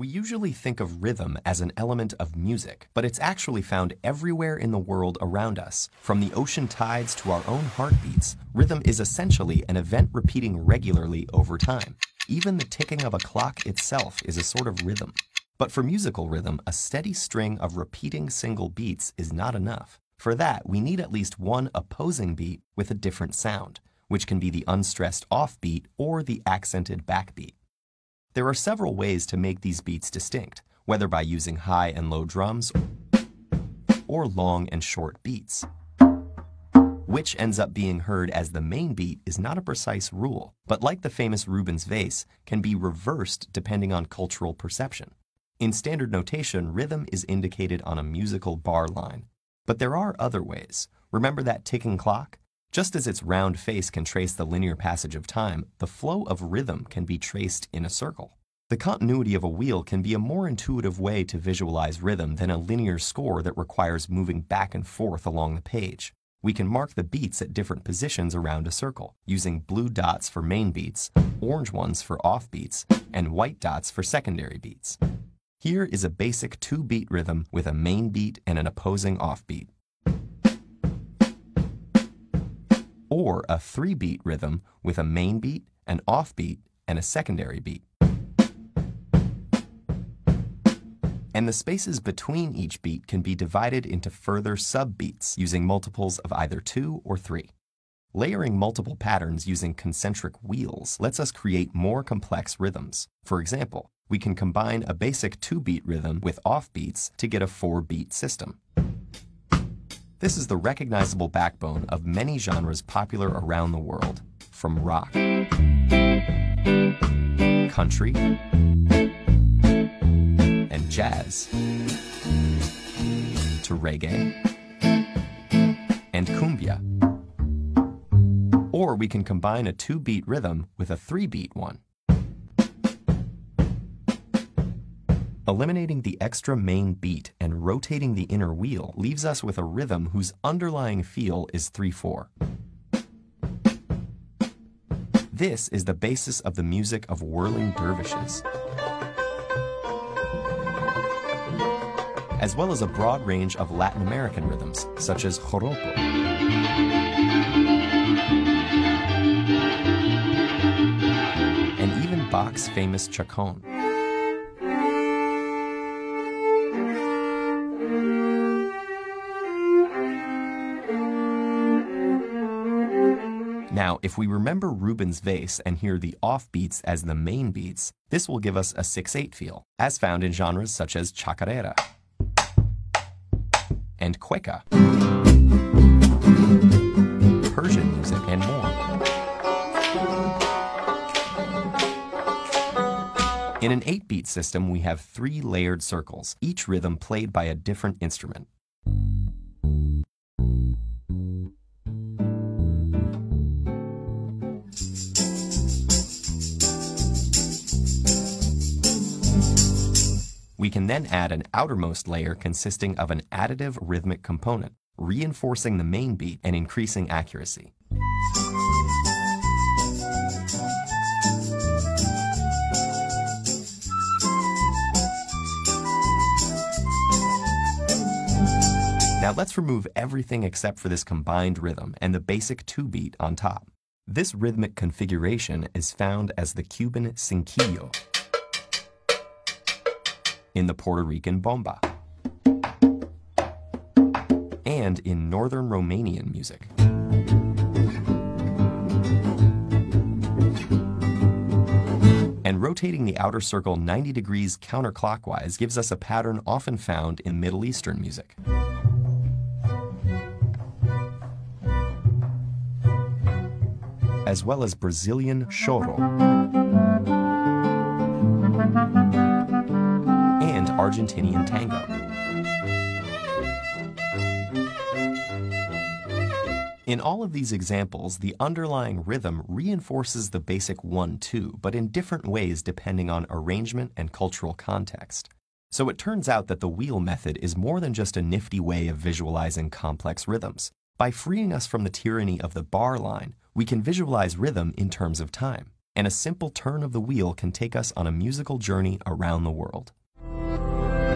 We usually think of rhythm as an element of music, but it's actually found everywhere in the world around us. From the ocean tides to our own heartbeats, rhythm is essentially an event repeating regularly over time. Even the ticking of a clock itself is a sort of rhythm. But for musical rhythm, a steady string of repeating single beats is not enough. For that, we need at least one opposing beat with a different sound, which can be the unstressed offbeat or the accented backbeat. There are several ways to make these beats distinct, whether by using high and low drums or long and short beats. Which ends up being heard as the main beat is not a precise rule, but like the famous Rubin's vase, can be reversed depending on cultural perception. In standard notation, rhythm is indicated on a musical bar line. But there are other ways. Remember that ticking clock? Just as its round face can trace the linear passage of time, the flow of rhythm can be traced in a circle. The continuity of a wheel can be a more intuitive way to visualize rhythm than a linear score that requires moving back and forth along the page. We can mark the beats at different positions around a circle, using blue dots for main beats, orange ones for off beats, and white dots for secondary beats. Here is a basic two-beat rhythm with a main beat and an opposing offbeat. Or a three beat rhythm with a main beat, an offbeat, and a secondary beat. And the spaces between each beat can be divided into further subbeats using multiples of either two or three. Layering multiple patterns using concentric wheels lets us create more complex rhythms. For example, we can combine a basic two-beat rhythm with offbeats to get a four-beat system. This is the recognizable backbone of many genres popular around the world, from rock, country, and jazz, to reggae, and cumbia. Or we can combine a two-beat rhythm with a three-beat one. Eliminating the extra main beat and rotating the inner wheel leaves us with a rhythm whose underlying feel is 3-4. This is the basis of the music of whirling dervishes, as well as a broad range of Latin American rhythms, such as joropo. And even Bach's famous chaconne. Now, if we remember Rubin's vase and hear the offbeats as the main beats, this will give us a 6-8 feel, as found in genres such as chacarera and cueca, Persian music, and more. In an 8-beat system, we have three layered circles, each rhythm played by a different instrument. We can then add an outermost layer consisting of an additive rhythmic component, reinforcing the main beat and increasing accuracy. Now let's remove everything except for this combined rhythm and the basic two beat on top. This rhythmic configuration is found as the Cuban cinquillo, in the Puerto Rican bomba, and in northern Romanian music. And rotating the outer circle 90 degrees counterclockwise gives us a pattern often found in Middle Eastern music. As well as Brazilian choro. Argentinian tango. In all of these examples, the underlying rhythm reinforces the basic 1-2, but in different ways depending on arrangement and cultural context. So it turns out that the wheel method is more than just a nifty way of visualizing complex rhythms. By freeing us from the tyranny of the bar line, we can visualize rhythm in terms of time. and a simple turn of the wheel can take us on a musical journey around the world.